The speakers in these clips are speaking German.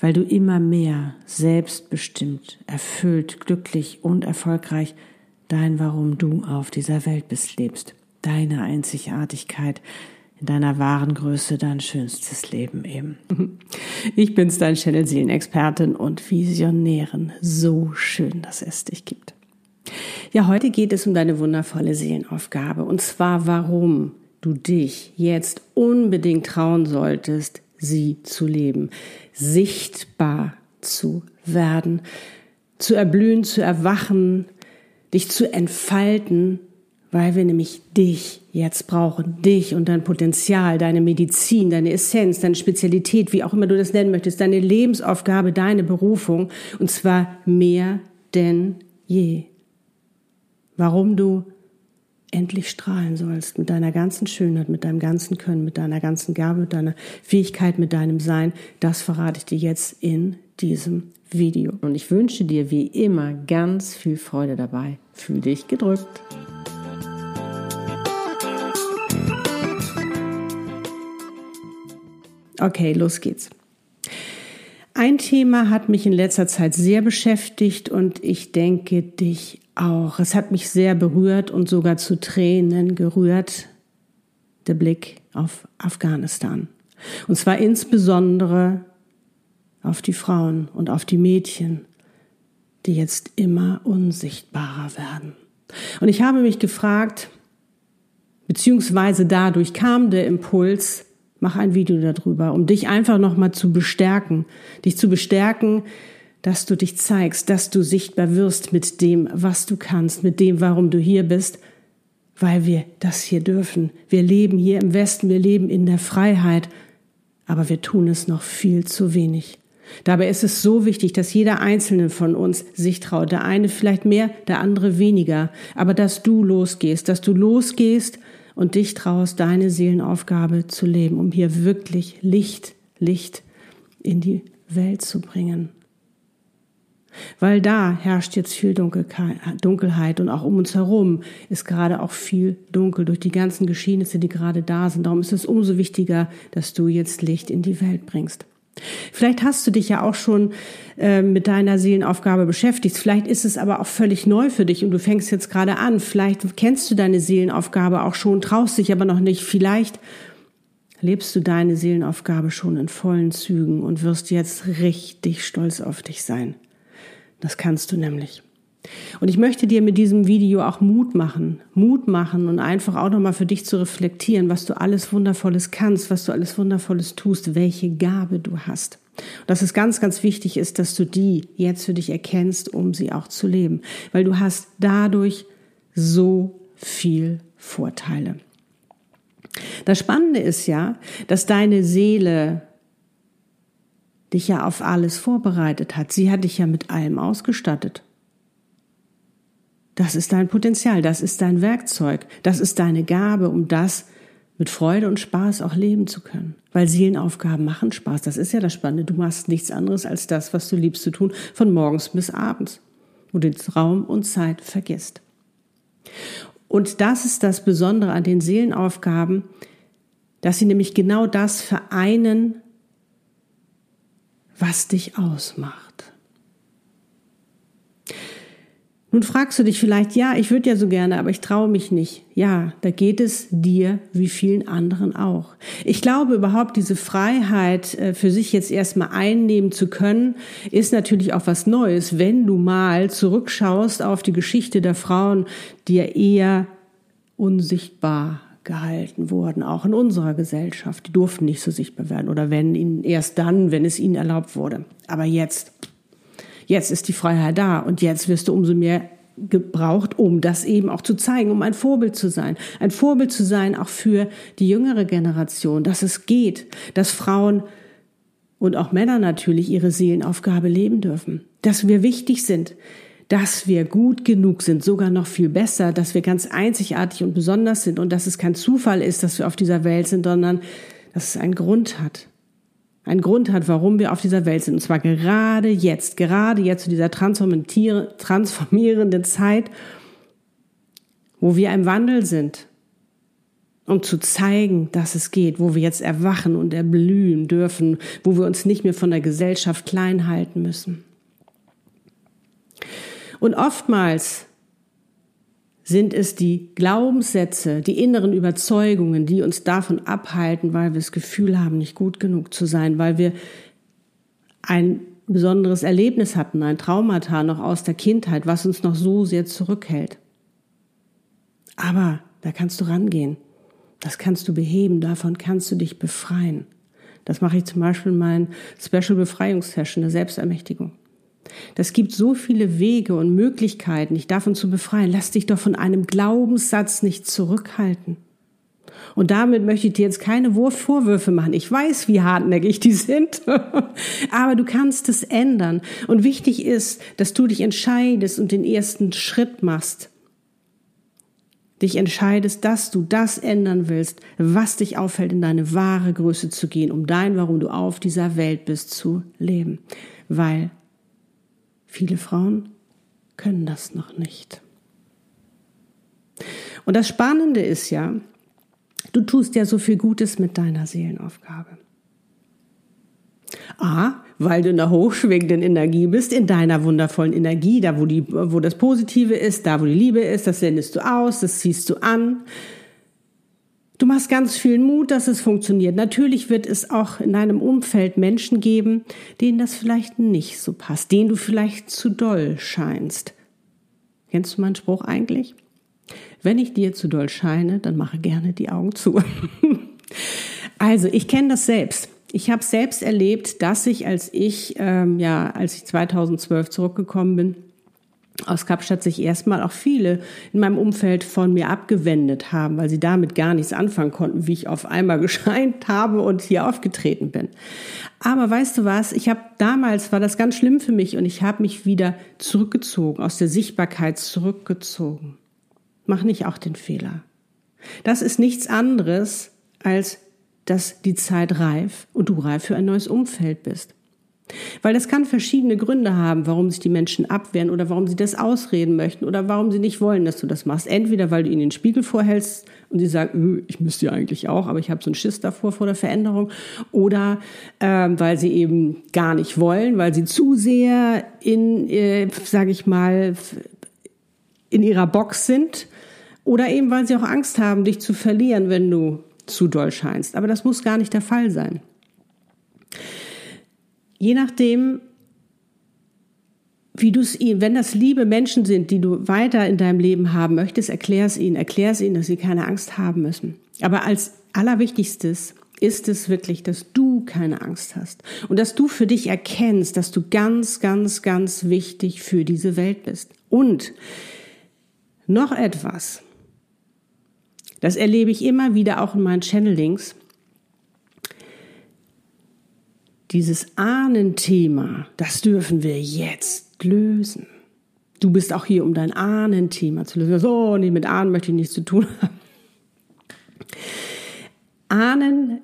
weil du immer mehr selbstbestimmt, erfüllt, glücklich und erfolgreich dein Warum du auf dieser Welt bist lebst, deine Einzigartigkeit, in deiner wahren Größe dein schönstes Leben eben. Ich bin's, dein Channel Seelenexpertin und Visionärin. So schön, dass es dich gibt. Ja, heute geht es um deine wundervolle Seelenaufgabe und zwar warum du dich jetzt unbedingt trauen solltest, sie zu leben, sichtbar zu werden, zu erblühen, zu erwachen, dich zu entfalten, weil wir nämlich dich jetzt brauchen, dich und dein Potenzial, deine Medizin, deine Essenz, deine Spezialität, wie auch immer du das nennen möchtest, deine Lebensaufgabe, deine Berufung, und zwar mehr denn je. Warum du endlich strahlen sollst mit deiner ganzen Schönheit, mit deinem ganzen Können, mit deiner ganzen Gabe, mit deiner Fähigkeit, mit deinem Sein, das verrate ich dir jetzt in diesem Video. Und ich wünsche dir wie immer ganz viel Freude dabei. Fühl dich gedrückt. Okay, los geht's. Ein Thema hat mich in letzter Zeit sehr beschäftigt und ich denke dich auch. Es hat mich sehr berührt und sogar zu Tränen gerührt, der Blick auf Afghanistan. Und zwar insbesondere auf die Frauen und auf die Mädchen, die jetzt immer unsichtbarer werden. Und ich habe mich gefragt, beziehungsweise dadurch kam der Impuls, mach ein Video darüber, um dich einfach nochmal zu bestärken, dich zu bestärken, dass du dich zeigst, dass du sichtbar wirst mit dem, was du kannst, mit dem, warum du hier bist, weil wir das hier dürfen. Wir leben hier im Westen, wir leben in der Freiheit, aber wir tun es noch viel zu wenig. Dabei ist es so wichtig, dass jeder Einzelne von uns sich traut. Der eine vielleicht mehr, der andere weniger. Aber dass du losgehst, dass du losgehst und dich traust, deine Seelenaufgabe zu leben, um hier wirklich Licht, Licht in die Welt zu bringen. Weil da herrscht jetzt viel Dunkelheit und auch um uns herum ist gerade auch viel dunkel durch die ganzen Geschehnisse, die gerade da sind. Darum ist es umso wichtiger, dass du jetzt Licht in die Welt bringst. Vielleicht hast du dich ja auch schon äh, mit deiner Seelenaufgabe beschäftigt. Vielleicht ist es aber auch völlig neu für dich und du fängst jetzt gerade an. Vielleicht kennst du deine Seelenaufgabe auch schon, traust dich aber noch nicht. Vielleicht lebst du deine Seelenaufgabe schon in vollen Zügen und wirst jetzt richtig stolz auf dich sein. Das kannst du nämlich. Und ich möchte dir mit diesem Video auch Mut machen, Mut machen und einfach auch nochmal für dich zu reflektieren, was du alles Wundervolles kannst, was du alles Wundervolles tust, welche Gabe du hast. Und dass es ganz, ganz wichtig ist, dass du die jetzt für dich erkennst, um sie auch zu leben. Weil du hast dadurch so viel Vorteile. Das Spannende ist ja, dass deine Seele dich ja auf alles vorbereitet hat. Sie hat dich ja mit allem ausgestattet. Das ist dein Potenzial, das ist dein Werkzeug, das ist deine Gabe, um das mit Freude und Spaß auch leben zu können. Weil Seelenaufgaben machen Spaß. Das ist ja das Spannende. Du machst nichts anderes als das, was du liebst zu tun, von morgens bis abends, wo du Raum und Zeit vergisst. Und das ist das Besondere an den Seelenaufgaben, dass sie nämlich genau das vereinen, was dich ausmacht. Nun fragst du dich vielleicht, ja, ich würde ja so gerne, aber ich traue mich nicht. Ja, da geht es dir wie vielen anderen auch. Ich glaube überhaupt, diese Freiheit äh, für sich jetzt erstmal einnehmen zu können, ist natürlich auch was Neues, wenn du mal zurückschaust auf die Geschichte der Frauen, die ja eher unsichtbar gehalten wurden, auch in unserer Gesellschaft. Die durften nicht so sichtbar werden oder wenn ihnen erst dann, wenn es ihnen erlaubt wurde. Aber jetzt, jetzt ist die Freiheit da und jetzt wirst du umso mehr gebraucht, um das eben auch zu zeigen, um ein Vorbild zu sein. Ein Vorbild zu sein auch für die jüngere Generation, dass es geht, dass Frauen und auch Männer natürlich ihre Seelenaufgabe leben dürfen, dass wir wichtig sind, dass wir gut genug sind, sogar noch viel besser, dass wir ganz einzigartig und besonders sind und dass es kein Zufall ist, dass wir auf dieser Welt sind, sondern dass es einen Grund hat. Einen Grund hat, warum wir auf dieser Welt sind. Und zwar gerade jetzt, gerade jetzt zu dieser transformierenden Zeit, wo wir im Wandel sind, um zu zeigen, dass es geht, wo wir jetzt erwachen und erblühen dürfen, wo wir uns nicht mehr von der Gesellschaft klein halten müssen. Und oftmals sind es die Glaubenssätze, die inneren Überzeugungen, die uns davon abhalten, weil wir das Gefühl haben, nicht gut genug zu sein, weil wir ein besonderes Erlebnis hatten, ein Traumata noch aus der Kindheit, was uns noch so sehr zurückhält. Aber da kannst du rangehen. Das kannst du beheben, davon kannst du dich befreien. Das mache ich zum Beispiel in meinen Special Befreiungssession der Selbstermächtigung. Das gibt so viele Wege und Möglichkeiten, dich davon zu befreien. Lass dich doch von einem Glaubenssatz nicht zurückhalten. Und damit möchte ich dir jetzt keine Vorwürfe machen. Ich weiß, wie hartnäckig die sind. Aber du kannst es ändern. Und wichtig ist, dass du dich entscheidest und den ersten Schritt machst. Dich entscheidest, dass du das ändern willst, was dich auffällt, in deine wahre Größe zu gehen, um dein, warum du auf dieser Welt bist, zu leben. Weil Viele Frauen können das noch nicht. Und das Spannende ist ja, du tust ja so viel Gutes mit deiner Seelenaufgabe. A, weil du in der hochschwingenden Energie bist, in deiner wundervollen Energie, da wo, die, wo das Positive ist, da wo die Liebe ist, das sendest du aus, das ziehst du an. Du machst ganz viel Mut, dass es funktioniert. Natürlich wird es auch in deinem Umfeld Menschen geben, denen das vielleicht nicht so passt, denen du vielleicht zu doll scheinst. Kennst du meinen Spruch eigentlich? Wenn ich dir zu doll scheine, dann mache gerne die Augen zu. also, ich kenne das selbst. Ich habe selbst erlebt, dass ich, als ich, ähm, ja, als ich 2012 zurückgekommen bin, aus Kapstadt sich erstmal auch viele in meinem Umfeld von mir abgewendet haben, weil sie damit gar nichts anfangen konnten, wie ich auf einmal gescheint habe und hier aufgetreten bin. Aber weißt du was, ich habe damals war das ganz schlimm für mich und ich habe mich wieder zurückgezogen, aus der Sichtbarkeit zurückgezogen. Mach nicht auch den Fehler. Das ist nichts anderes als dass die Zeit reif und du reif für ein neues Umfeld bist. Weil das kann verschiedene Gründe haben, warum sich die Menschen abwehren oder warum sie das ausreden möchten oder warum sie nicht wollen, dass du das machst. Entweder weil du ihnen den Spiegel vorhältst und sie sagen, äh, ich müsste ja eigentlich auch, aber ich habe so einen Schiss davor vor der Veränderung, oder ähm, weil sie eben gar nicht wollen, weil sie zu sehr in, äh, sage ich mal, in ihrer Box sind, oder eben weil sie auch Angst haben, dich zu verlieren, wenn du zu doll scheinst. Aber das muss gar nicht der Fall sein. Je nachdem, wie du es ihnen, wenn das liebe Menschen sind, die du weiter in deinem Leben haben möchtest, erklär es ihnen, erklär es ihnen, dass sie keine Angst haben müssen. Aber als allerwichtigstes ist es wirklich, dass du keine Angst hast und dass du für dich erkennst, dass du ganz, ganz, ganz wichtig für diese Welt bist. Und noch etwas, das erlebe ich immer wieder auch in meinen Channelings, dieses Ahnenthema, das dürfen wir jetzt lösen. Du bist auch hier, um dein Ahnenthema zu lösen. So, nee, mit Ahnen möchte ich nichts zu tun haben. Ahnen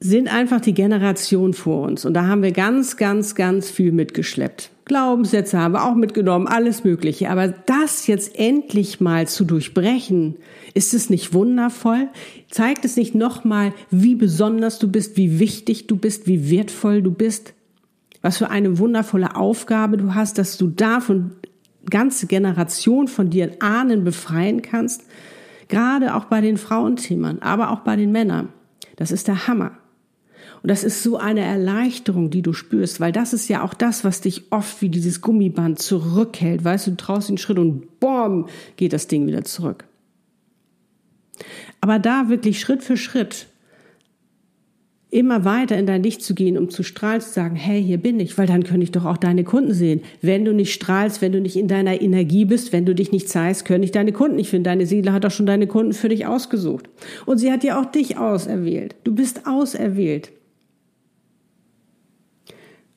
sind einfach die Generation vor uns. Und da haben wir ganz, ganz, ganz viel mitgeschleppt. Glaubenssätze haben wir auch mitgenommen, alles Mögliche. Aber das jetzt endlich mal zu durchbrechen, ist es nicht wundervoll? Zeigt es nicht nochmal, wie besonders du bist, wie wichtig du bist, wie wertvoll du bist? Was für eine wundervolle Aufgabe du hast, dass du davon ganze Generation von dir Ahnen befreien kannst? Gerade auch bei den Frauenthemen, aber auch bei den Männern. Das ist der Hammer. Und das ist so eine Erleichterung, die du spürst, weil das ist ja auch das, was dich oft wie dieses Gummiband zurückhält. Weißt du, du traust einen Schritt und boom, geht das Ding wieder zurück. Aber da wirklich Schritt für Schritt immer weiter in dein Licht zu gehen, um zu strahlen, zu sagen, hey, hier bin ich, weil dann können ich doch auch deine Kunden sehen. Wenn du nicht strahlst, wenn du nicht in deiner Energie bist, wenn du dich nicht zeigst, können ich deine Kunden nicht finden. Deine Seele hat doch schon deine Kunden für dich ausgesucht. Und sie hat ja auch dich auserwählt. Du bist auserwählt.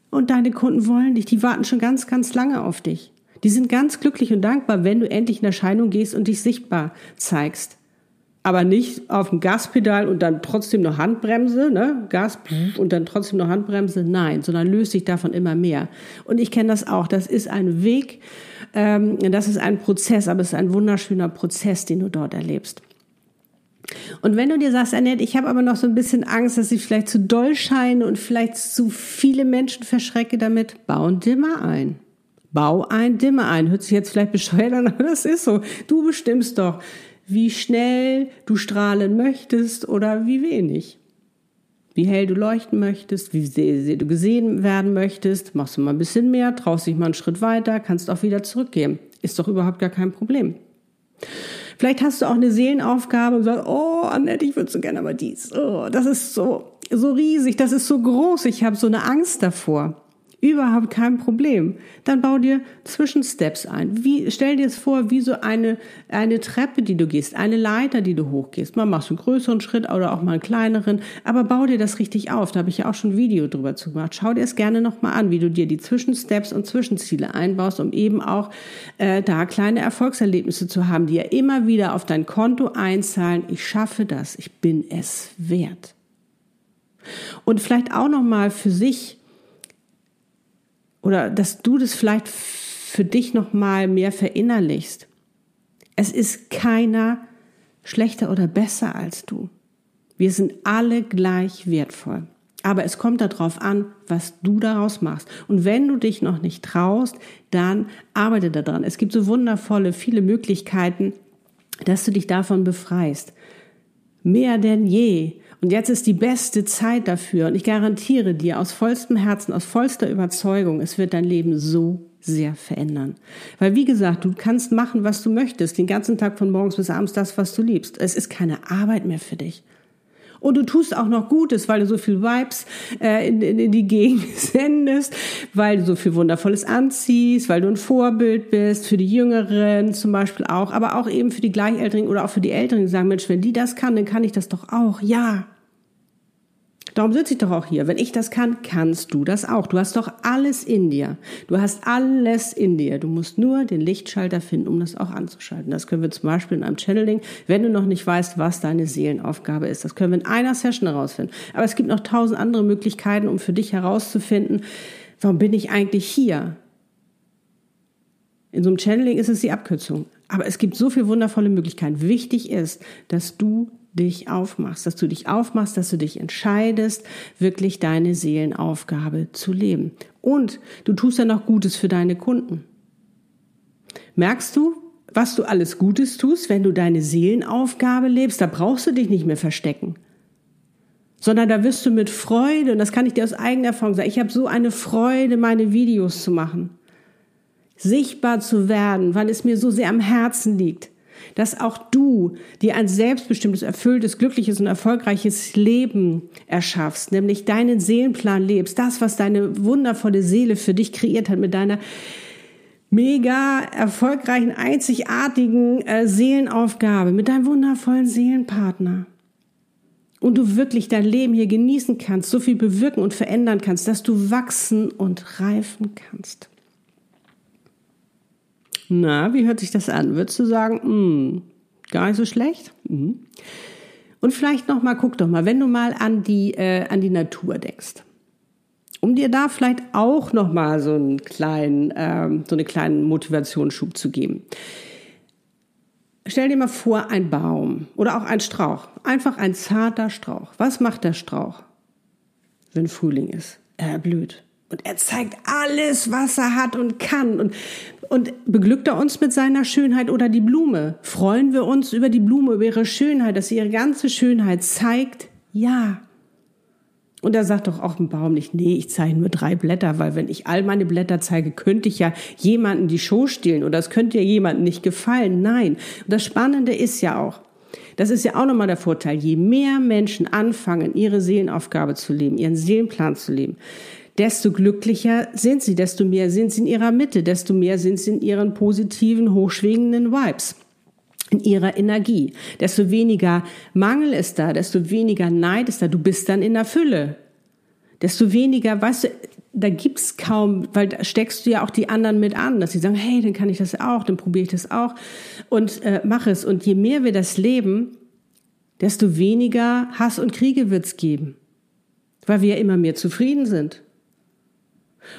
Und deine Kunden wollen dich, die warten schon ganz, ganz lange auf dich. Die sind ganz glücklich und dankbar, wenn du endlich in Erscheinung gehst und dich sichtbar zeigst. Aber nicht auf dem Gaspedal und dann trotzdem noch Handbremse, ne? Gas und dann trotzdem noch Handbremse. Nein, sondern löst dich davon immer mehr. Und ich kenne das auch. Das ist ein Weg, ähm, das ist ein Prozess, aber es ist ein wunderschöner Prozess, den du dort erlebst. Und wenn du dir sagst, Annette, ich habe aber noch so ein bisschen Angst, dass ich vielleicht zu doll scheine und vielleicht zu viele Menschen verschrecke damit, bau ein Dimmer ein. Bau ein Dimmer ein. Hört sich jetzt vielleicht bescheuert an, aber das ist so. Du bestimmst doch, wie schnell du strahlen möchtest oder wie wenig. Wie hell du leuchten möchtest, wie sehr du gesehen werden möchtest. Machst du mal ein bisschen mehr, traust dich mal einen Schritt weiter, kannst auch wieder zurückgehen. Ist doch überhaupt gar kein Problem. Vielleicht hast du auch eine Seelenaufgabe und sagst, oh, Annette, ich würde so gerne aber dies. Oh, das ist so, so riesig, das ist so groß, ich habe so eine Angst davor. Überhaupt kein Problem. Dann bau dir Zwischensteps ein. Wie, stell dir es vor, wie so eine, eine Treppe, die du gehst, eine Leiter, die du hochgehst. Mal machst du einen größeren Schritt oder auch mal einen kleineren, aber bau dir das richtig auf. Da habe ich ja auch schon ein Video drüber zu gemacht. Schau dir es gerne nochmal an, wie du dir die Zwischensteps und Zwischenziele einbaust, um eben auch äh, da kleine Erfolgserlebnisse zu haben, die ja immer wieder auf dein Konto einzahlen. Ich schaffe das, ich bin es wert. Und vielleicht auch nochmal für sich oder dass du das vielleicht für dich noch mal mehr verinnerlichst. Es ist keiner schlechter oder besser als du. Wir sind alle gleich wertvoll. Aber es kommt darauf an, was du daraus machst. Und wenn du dich noch nicht traust, dann arbeite daran. Es gibt so wundervolle, viele Möglichkeiten, dass du dich davon befreist. Mehr denn je. Und jetzt ist die beste Zeit dafür. Und ich garantiere dir aus vollstem Herzen, aus vollster Überzeugung, es wird dein Leben so sehr verändern. Weil wie gesagt, du kannst machen, was du möchtest, den ganzen Tag von morgens bis abends das, was du liebst. Es ist keine Arbeit mehr für dich. Und du tust auch noch Gutes, weil du so viel Vibes äh, in, in, in die Gegend sendest, weil du so viel Wundervolles anziehst, weil du ein Vorbild bist für die Jüngeren zum Beispiel auch, aber auch eben für die Gleichelteren oder auch für die Älteren, die sagen, Mensch, wenn die das kann, dann kann ich das doch auch. Ja, Darum sitze ich doch auch hier. Wenn ich das kann, kannst du das auch. Du hast doch alles in dir. Du hast alles in dir. Du musst nur den Lichtschalter finden, um das auch anzuschalten. Das können wir zum Beispiel in einem Channeling, wenn du noch nicht weißt, was deine Seelenaufgabe ist. Das können wir in einer Session herausfinden. Aber es gibt noch tausend andere Möglichkeiten, um für dich herauszufinden, warum bin ich eigentlich hier? In so einem Channeling ist es die Abkürzung. Aber es gibt so viele wundervolle Möglichkeiten. Wichtig ist, dass du dich aufmachst, dass du dich aufmachst, dass du dich entscheidest, wirklich deine Seelenaufgabe zu leben. Und du tust ja noch Gutes für deine Kunden. Merkst du, was du alles Gutes tust, wenn du deine Seelenaufgabe lebst? Da brauchst du dich nicht mehr verstecken. Sondern da wirst du mit Freude, und das kann ich dir aus eigener Erfahrung sagen, ich habe so eine Freude, meine Videos zu machen. Sichtbar zu werden, weil es mir so sehr am Herzen liegt dass auch du dir ein selbstbestimmtes, erfülltes, glückliches und erfolgreiches Leben erschaffst, nämlich deinen Seelenplan lebst, das, was deine wundervolle Seele für dich kreiert hat mit deiner mega erfolgreichen, einzigartigen äh, Seelenaufgabe, mit deinem wundervollen Seelenpartner. Und du wirklich dein Leben hier genießen kannst, so viel bewirken und verändern kannst, dass du wachsen und reifen kannst. Na, wie hört sich das an? Würdest du sagen, mh, hm, gar nicht so schlecht? Mhm. Und vielleicht noch mal, guck doch mal, wenn du mal an die äh, an die Natur denkst, um dir da vielleicht auch noch mal so einen kleinen ähm, so eine kleinen Motivationsschub zu geben. Stell dir mal vor, ein Baum oder auch ein Strauch, einfach ein zarter Strauch. Was macht der Strauch, wenn Frühling ist? Er blüht. Und er zeigt alles, was er hat und kann. Und, und beglückt er uns mit seiner Schönheit oder die Blume? Freuen wir uns über die Blume, über ihre Schönheit, dass sie ihre ganze Schönheit zeigt? Ja. Und er sagt doch auch ein Baum nicht, nee, ich zeige nur drei Blätter, weil wenn ich all meine Blätter zeige, könnte ich ja jemanden die Show stehlen oder es könnte ja jemandem nicht gefallen. Nein. Und das Spannende ist ja auch, das ist ja auch nochmal der Vorteil, je mehr Menschen anfangen, ihre Seelenaufgabe zu leben, ihren Seelenplan zu leben, desto glücklicher sind sie, desto mehr sind sie in ihrer Mitte, desto mehr sind sie in ihren positiven, hochschwingenden Vibes in ihrer Energie. Desto weniger Mangel ist da, desto weniger Neid ist da. Du bist dann in der Fülle. desto weniger, weißt du, da gibt's kaum, weil da steckst du ja auch die anderen mit an, dass sie sagen, hey, dann kann ich das auch, dann probiere ich das auch und äh, mach es. Und je mehr wir das leben, desto weniger Hass und Kriege wird's geben, weil wir ja immer mehr zufrieden sind.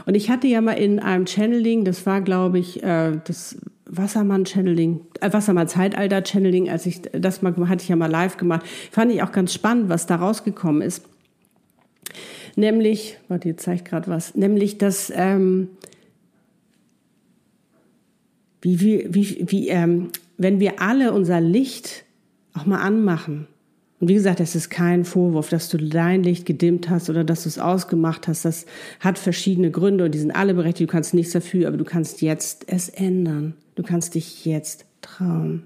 Und ich hatte ja mal in einem Channeling, das war, glaube ich, äh, das Wassermann-Channeling, äh, Wassermann-Zeitalter-Channeling, als ich das mal hatte ich ja mal live gemacht, fand ich auch ganz spannend, was da rausgekommen ist. Nämlich, warte, jetzt zeige ich gerade was, nämlich, dass ähm, wie, wie, wie, wie ähm, wenn wir alle unser Licht auch mal anmachen. Und wie gesagt, das ist kein Vorwurf, dass du dein Licht gedimmt hast oder dass du es ausgemacht hast. Das hat verschiedene Gründe und die sind alle berechtigt. Du kannst nichts dafür, aber du kannst jetzt es ändern. Du kannst dich jetzt trauen.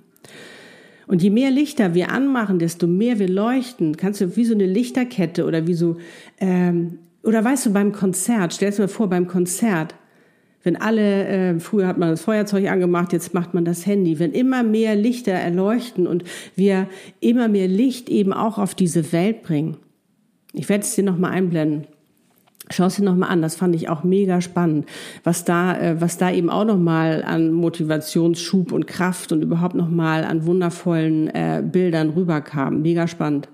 Und je mehr Lichter wir anmachen, desto mehr wir leuchten. Kannst du wie so eine Lichterkette oder wie so, ähm, oder weißt du, beim Konzert, stell dir mal vor, beim Konzert, wenn alle, äh, früher hat man das Feuerzeug angemacht, jetzt macht man das Handy, wenn immer mehr Lichter erleuchten und wir immer mehr Licht eben auch auf diese Welt bringen. Ich werde es dir nochmal einblenden. Schau es dir nochmal an, das fand ich auch mega spannend, was da, äh, was da eben auch nochmal an Motivationsschub und Kraft und überhaupt nochmal an wundervollen äh, Bildern rüberkam. Mega spannend.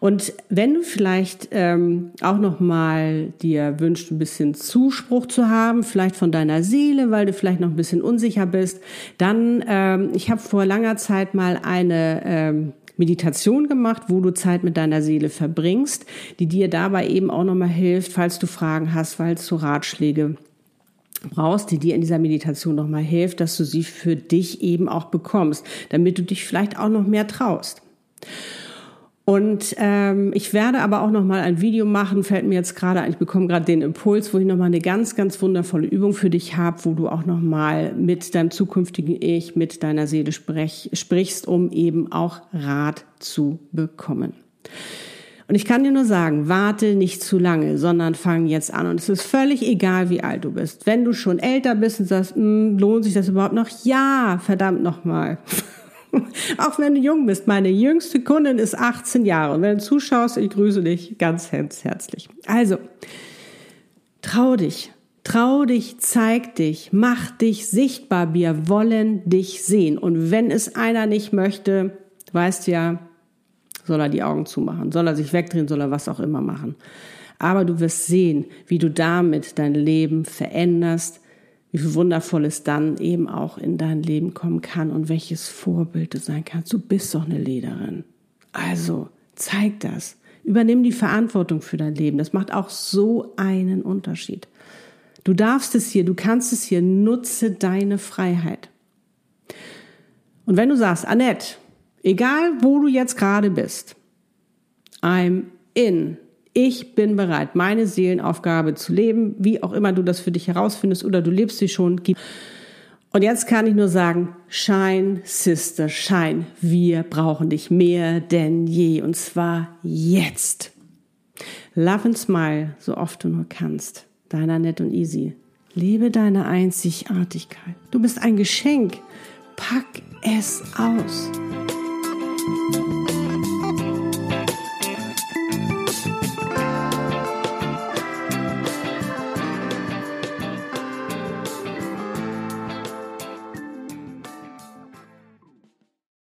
Und wenn du vielleicht ähm, auch noch mal dir wünschst, ein bisschen Zuspruch zu haben, vielleicht von deiner Seele, weil du vielleicht noch ein bisschen unsicher bist, dann ähm, ich habe vor langer Zeit mal eine ähm, Meditation gemacht, wo du Zeit mit deiner Seele verbringst, die dir dabei eben auch noch mal hilft, falls du Fragen hast, falls du Ratschläge brauchst, die dir in dieser Meditation noch mal hilft, dass du sie für dich eben auch bekommst, damit du dich vielleicht auch noch mehr traust. Und ähm, ich werde aber auch noch mal ein Video machen, fällt mir jetzt gerade ein, ich bekomme gerade den Impuls, wo ich noch mal eine ganz, ganz wundervolle Übung für dich habe, wo du auch noch mal mit deinem zukünftigen Ich, mit deiner Seele sprech, sprichst, um eben auch Rat zu bekommen. Und ich kann dir nur sagen, warte nicht zu lange, sondern fang jetzt an. Und es ist völlig egal, wie alt du bist. Wenn du schon älter bist und sagst, hm, lohnt sich das überhaupt noch? Ja, verdammt nochmal. Auch wenn du jung bist. Meine jüngste Kundin ist 18 Jahre. Und wenn du zuschaust, ich grüße dich ganz herzlich. Also, trau dich. Trau dich, zeig dich, mach dich sichtbar. Wir wollen dich sehen. Und wenn es einer nicht möchte, weißt du ja, soll er die Augen zumachen, soll er sich wegdrehen, soll er was auch immer machen. Aber du wirst sehen, wie du damit dein Leben veränderst, wie viel Wundervolles dann eben auch in dein Leben kommen kann und welches Vorbild du sein kannst. Du bist doch eine Lederin. Also zeig das. Übernimm die Verantwortung für dein Leben. Das macht auch so einen Unterschied. Du darfst es hier, du kannst es hier, nutze deine Freiheit. Und wenn du sagst, Annette, egal wo du jetzt gerade bist, I'm in ich bin bereit, meine Seelenaufgabe zu leben, wie auch immer du das für dich herausfindest oder du lebst sie schon. Und jetzt kann ich nur sagen, Shine, Sister, Shine. Wir brauchen dich mehr denn je und zwar jetzt. Love and smile, so oft du nur kannst. Deiner Nett und Easy. Lebe deine Einzigartigkeit. Du bist ein Geschenk. Pack es aus.